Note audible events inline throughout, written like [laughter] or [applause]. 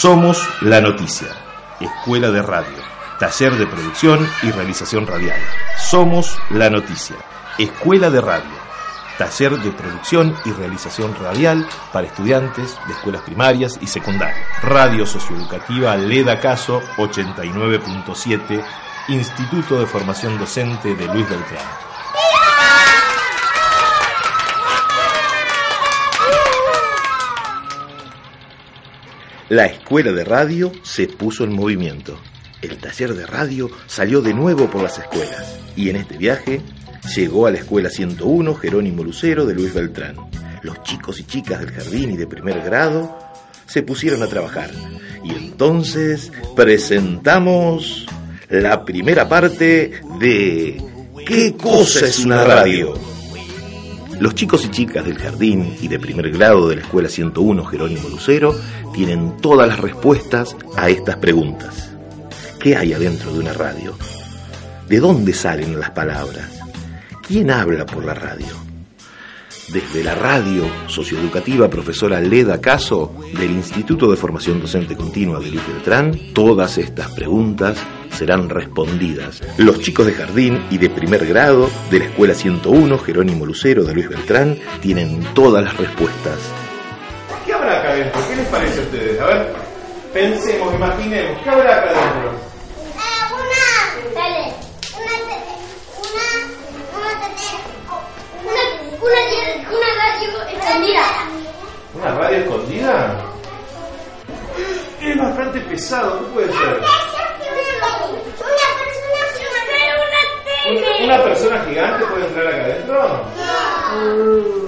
Somos la noticia. Escuela de Radio. Taller de producción y realización radial. Somos la noticia. Escuela de Radio. Taller de producción y realización radial para estudiantes de escuelas primarias y secundarias. Radio Socioeducativa Leda Caso 89.7, Instituto de Formación Docente de Luis Beltrán. La escuela de radio se puso en movimiento. El taller de radio salió de nuevo por las escuelas y en este viaje llegó a la escuela 101 Jerónimo Lucero de Luis Beltrán. Los chicos y chicas del jardín y de primer grado se pusieron a trabajar y entonces presentamos la primera parte de ¿Qué cosa es una radio? Los chicos y chicas del jardín y de primer grado de la Escuela 101 Jerónimo Lucero tienen todas las respuestas a estas preguntas. ¿Qué hay adentro de una radio? ¿De dónde salen las palabras? ¿Quién habla por la radio? Desde la radio socioeducativa profesora Leda Caso del Instituto de Formación Docente Continua de Luis Beltrán, todas estas preguntas serán respondidas. Los chicos de jardín y de primer grado de la Escuela 101 Jerónimo Lucero de Luis Beltrán tienen todas las respuestas. ¿Qué les parece a ustedes? A ver, pensemos, imaginemos. ¿Qué habrá acá adentro? una tele, una una, una una, una, una radio escondida. ¿Una radio escondida? Es bastante pesado, ¿qué puede ser? Una persona, ¿Un- ¿Una persona gigante puede entrar acá adentro? una,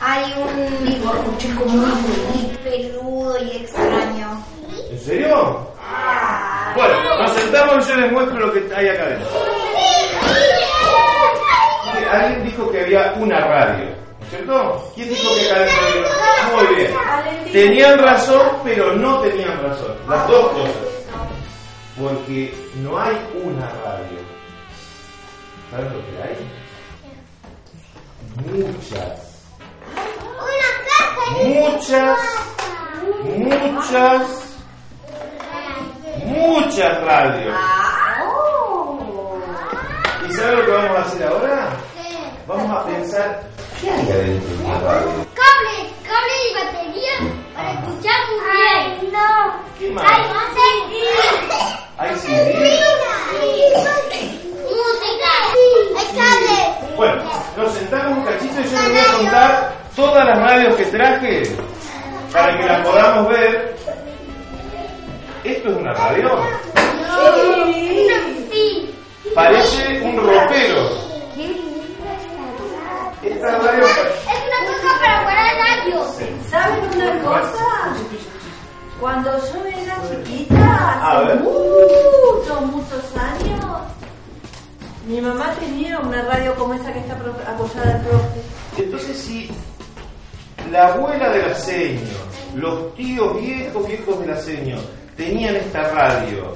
Hay un bigote como muy peludo y extraño. ¿En serio? Ah, Bueno, nos sentamos y yo les muestro lo que hay acá adentro. Alguien dijo que había una radio, ¿no es cierto? ¿Quién dijo que acá adentro había? Muy bien. Tenían razón, pero no tenían razón. Las dos cosas. Porque no hay una radio. ¿Saben lo que hay? Muchas. Muchas, muchas, muchas radios. ¿Y saben lo que vamos a hacer ahora? Vamos a pensar, ¿qué hay adentro de una radio? Cable, cable y batería para escuchar muy bien. no. ¿Qué más? Hay CD. ¿Hay CD? Música. Hay cable. Bueno, nos sentamos un cachito y yo les voy a contar todas las radios que traje para que las podamos ver. ¿Esto es una radio? Sí. Parece un ropero. Esta radio... Es una cosa para guardar radio. ¿Saben una cosa? Cuando yo era chiquita, hace muchos, muchos años, mi mamá tenía una radio como esa que está apoyada al profe. Entonces si la abuela de la seño, los tíos viejos, viejos de la seño, tenían esta radio,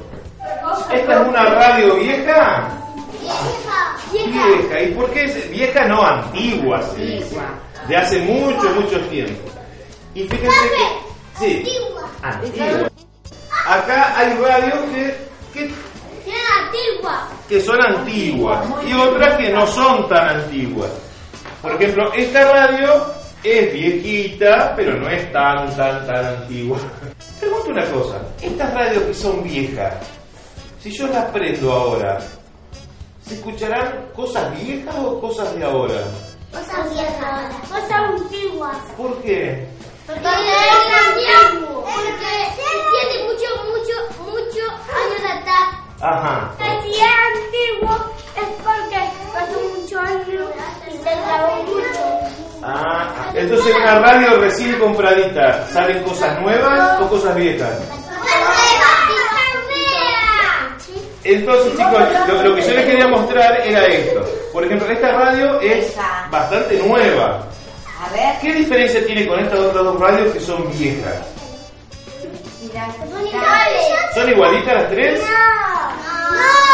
¿esta es una radio vieja? Vieja. Vieja. ¿Y por qué es vieja? No, antigua, se dice. De hace mucho, mucho tiempo. Y fíjense que... Sí, Antigua. antigua. Acá hay radios que, que, antigua. Que son antiguas y otras que no son tan antiguas. Por ejemplo, esta radio es viejita, pero no es tan, tan, tan antigua. [laughs] Pregunto una cosa, estas radios que son viejas, si yo las prendo ahora, ¿se escucharán cosas viejas o cosas de ahora? Cosas viejas. Cosas antiguas. ¿Por qué? Porque es antiguo. Porque tiene mucho. Ajá. Si es antiguo es porque pasó muchos años y se grabó mucho. Ah, entonces en una radio recién compradita, ¿salen cosas nuevas o cosas viejas? Entonces, chicos, lo, lo que yo les quería mostrar era esto. Por ejemplo, esta radio es bastante nueva. A ver, ¿Qué diferencia tiene con estas otras dos radios que son viejas? mira, Son mira. iguales. ¿Son igualitas las tres? No.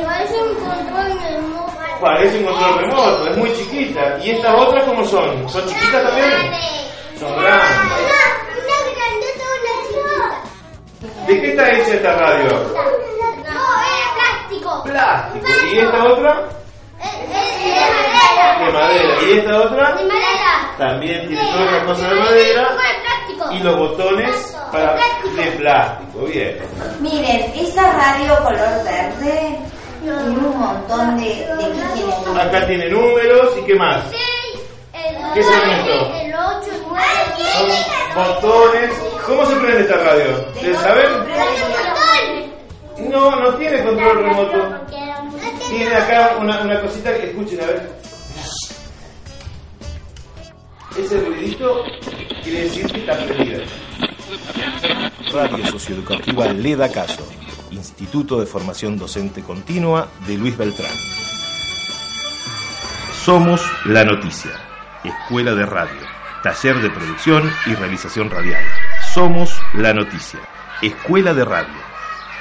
Una es un control de moja. Parece un control remoto, es muy chiquita. ¿Y estas otras cómo son? ¿Son chiquitas también? Son grandes. Una grandota, una chiquita. ¿De qué está hecha esta radio? No, es plástico. Plástico. ¿Y esta otra? Es de De madera. ¿Y esta otra? De madera. También tiene todas las cosas de madera. Y los botones para de plástico. Bien. Miren, esa radio color verde tiene un montón de, de. Acá tiene números y qué más. ¿Qué son estos? El 8, el 9, Son botones. ¿Cómo se prende esta radio? ¿Ustedes saben? No, no tiene control remoto. Tiene acá una, una cosita que escuchen a ver. Ese ruidito quiere decir que está prendida. Radio Socioeducativa Leda Caso, Instituto de Formación Docente Continua de Luis Beltrán. Somos la noticia, Escuela de Radio, Taller de Producción y Realización Radial. Somos la noticia, Escuela de Radio,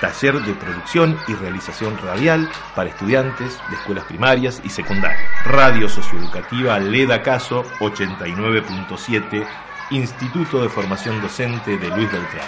Taller de Producción y Realización Radial para estudiantes de escuelas primarias y secundarias. Radio Socioeducativa Leda Caso 89.7, Instituto de Formación Docente de Luis Beltrán.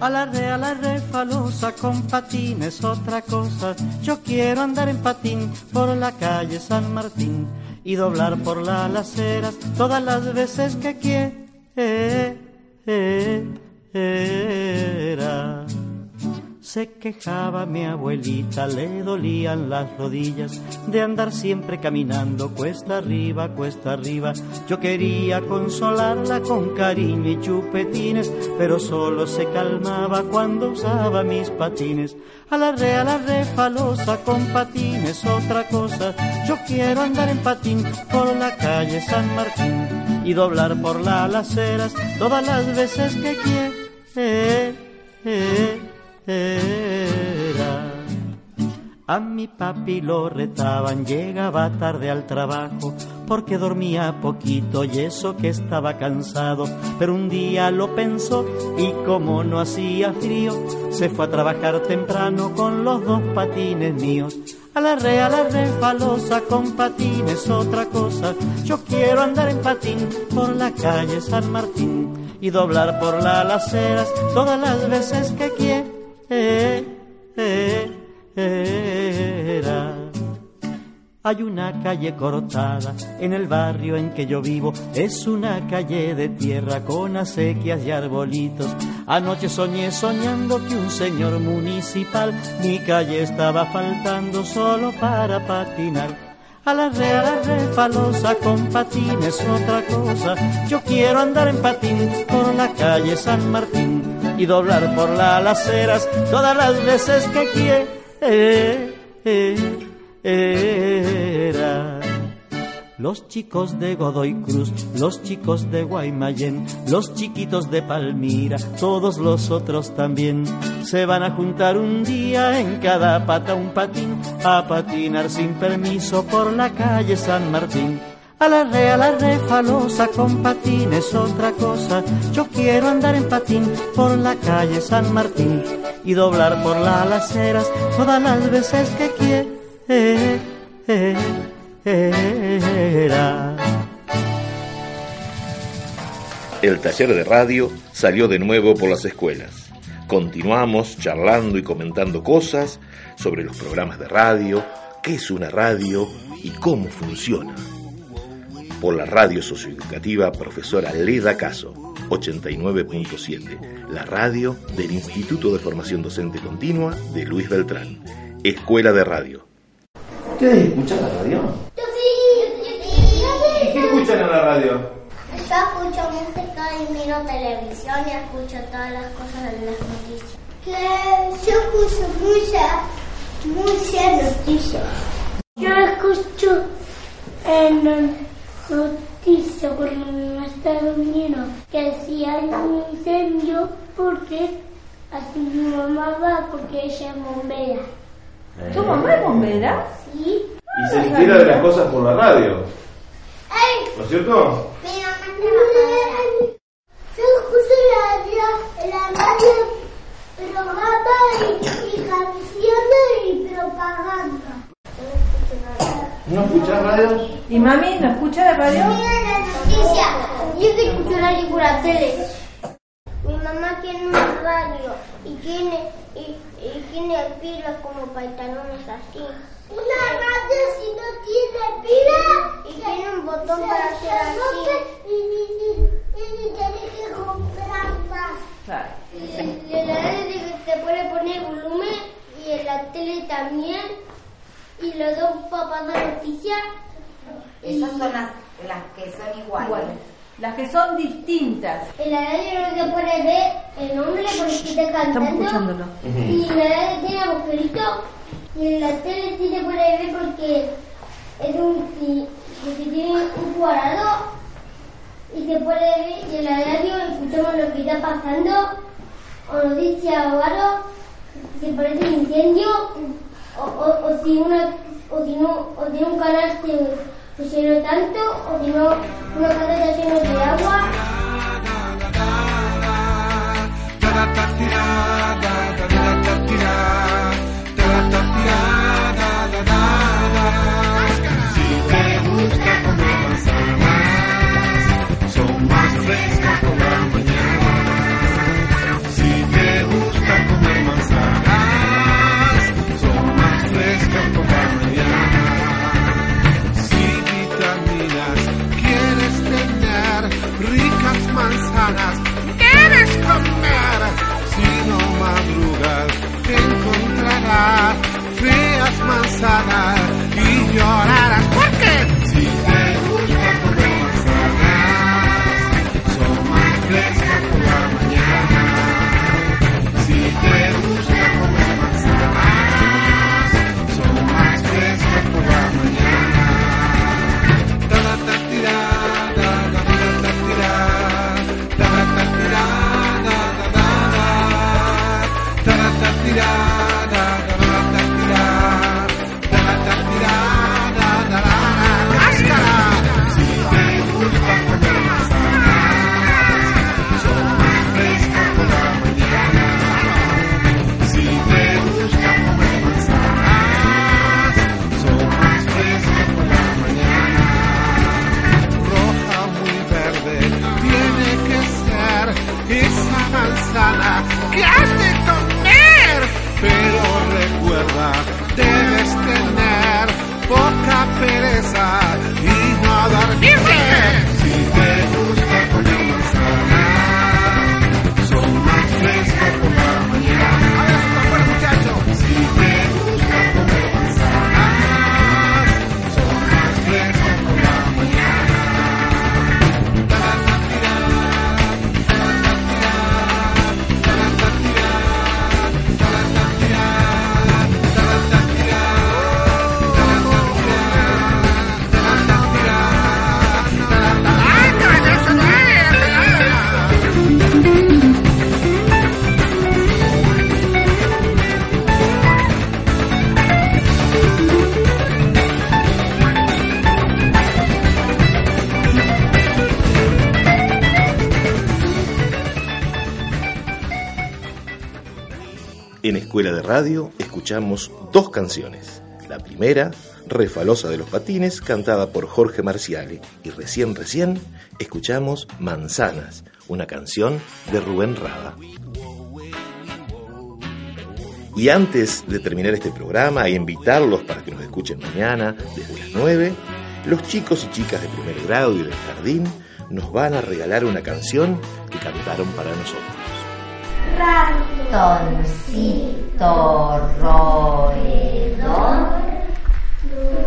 Alarde, alarde, falosa con patines, otra cosa. Yo quiero andar en patín por la calle San Martín y doblar por las aceras todas las veces que quiera. Se quejaba mi abuelita, le dolían las rodillas de andar siempre caminando cuesta arriba, cuesta arriba. Yo quería consolarla con cariño y chupetines, pero solo se calmaba cuando usaba mis patines. A la re, a la falosa con patines, otra cosa. Yo quiero andar en patín por la calle San Martín y doblar por las aceras todas las veces que quiera. A mi papi lo retaban, llegaba tarde al trabajo porque dormía poquito y eso que estaba cansado. Pero un día lo pensó y como no hacía frío, se fue a trabajar temprano con los dos patines míos. A la re, a la re, falosa con patines, otra cosa. Yo quiero andar en patín por la calle San Martín y doblar por las aceras todas las veces que quiera. Hay una calle cortada en el barrio en que yo vivo. Es una calle de tierra con acequias y arbolitos. Anoche soñé soñando que un señor municipal mi calle estaba faltando solo para patinar. A la re, a la re, falosa con patines, otra cosa. Yo quiero andar en patín por la calle San Martín y doblar por las aceras todas las veces que quiera. Los chicos de Godoy Cruz, los chicos de Guaymallén, los chiquitos de Palmira, todos los otros también, se van a juntar un día en cada pata un patín, a patinar sin permiso por la calle San Martín. A la re, a la re, falosa con patines, otra cosa. Yo quiero andar en patín por la calle San Martín y doblar por las aceras todas las veces que quiera. El taller de radio salió de nuevo por las escuelas. Continuamos charlando y comentando cosas sobre los programas de radio, qué es una radio y cómo funciona. Por la radio socioeducativa profesora Leda Caso, 89.7, la radio del Instituto de Formación Docente Continua de Luis Beltrán, Escuela de Radio. ¿Ustedes escuchan la radio? ¿Y qué escuchan en la radio? Yo escucho música y miro televisión y escucho todas las cosas de las noticias. Que yo escucho muchas, muchas noticias. Yo escucho en noticias cuando mi mamá está durmiendo que si hay un incendio, porque así mi mamá va, porque ella es bombera. ¿Tu mamá es bombera? ¿Sí? Y se entera de las cosas por la radio. ¿No es cierto? Mi mamá es trabajadora. Yo escucho la, la radio, programa y, y canciones y propaganda. ¿No escuchás radio? ¿Y mami no escucha la radio? Mira la noticia. Yo que escucho radio por la tele. Mi mamá tiene una radio y tiene y, y tiene pilas como pantalones así. Una radio si no tiene pila y tiene un botón para hacer así. Y, y, y, y tienes que comprar más. Claro. Y en la radio te puede poner volumen y en la tele también. Y los dos para pasar noticias. Esas son las, las que son iguales. Igual. Las que son distintas. En la radio no se puede ver el nombre porque está cantando. Estamos escuchándolo. Y en la radio tiene agujerito. Y en la tele sí se puede ver porque es un porque tiene un cuadrado. Y se puede ver y en la radio escuchamos lo que está pasando. O noticias o algo. Si parece un incendio. O, o, o si una o si no o si un canal se, se llenó tanto. O si no una casa En Escuela de Radio escuchamos dos canciones. La primera, Refalosa de los Patines, cantada por Jorge Marciale. Y recién, recién, escuchamos Manzanas, una canción de Rubén Rada. Y antes de terminar este programa e invitarlos para que nos escuchen mañana desde las 9, los chicos y chicas de primer grado y del jardín nos van a regalar una canción que cantaron para nosotros. Ratoncito roedor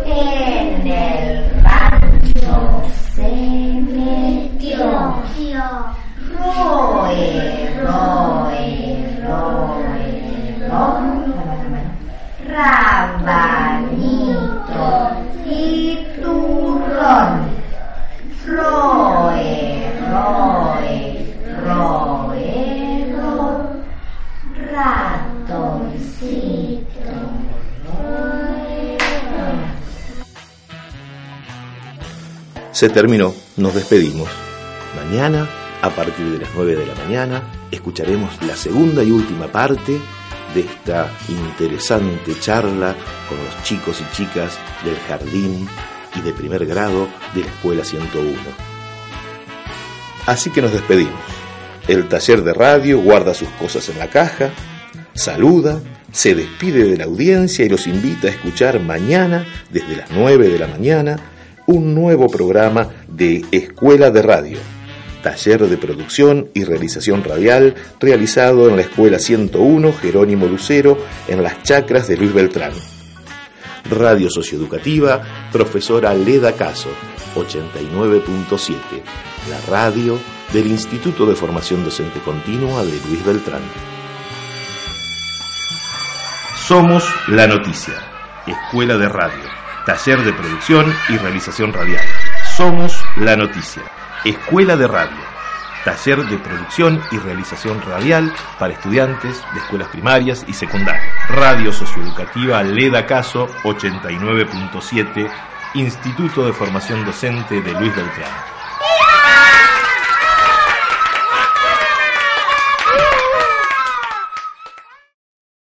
en el rancho se metió. Roe, roe. Rabanito Se terminó, nos despedimos. Mañana, a partir de las 9 de la mañana, escucharemos la segunda y última parte de esta interesante charla con los chicos y chicas del jardín y de primer grado de la Escuela 101. Así que nos despedimos. El taller de radio guarda sus cosas en la caja, saluda, se despide de la audiencia y los invita a escuchar mañana, desde las 9 de la mañana, un nuevo programa de Escuela de Radio, taller de producción y realización radial realizado en la Escuela 101 Jerónimo Lucero en las chacras de Luis Beltrán. Radio Socioeducativa, profesora Leda Caso, 89.7, la radio del Instituto de Formación Docente Continua de Luis Beltrán. Somos la noticia, Escuela de Radio, taller de producción y realización radial. Somos la noticia, Escuela de Radio, taller de producción y realización radial para estudiantes de escuelas primarias y secundarias. Radio Socioeducativa Leda Caso 89.7, Instituto de Formación Docente de Luis Beltrán.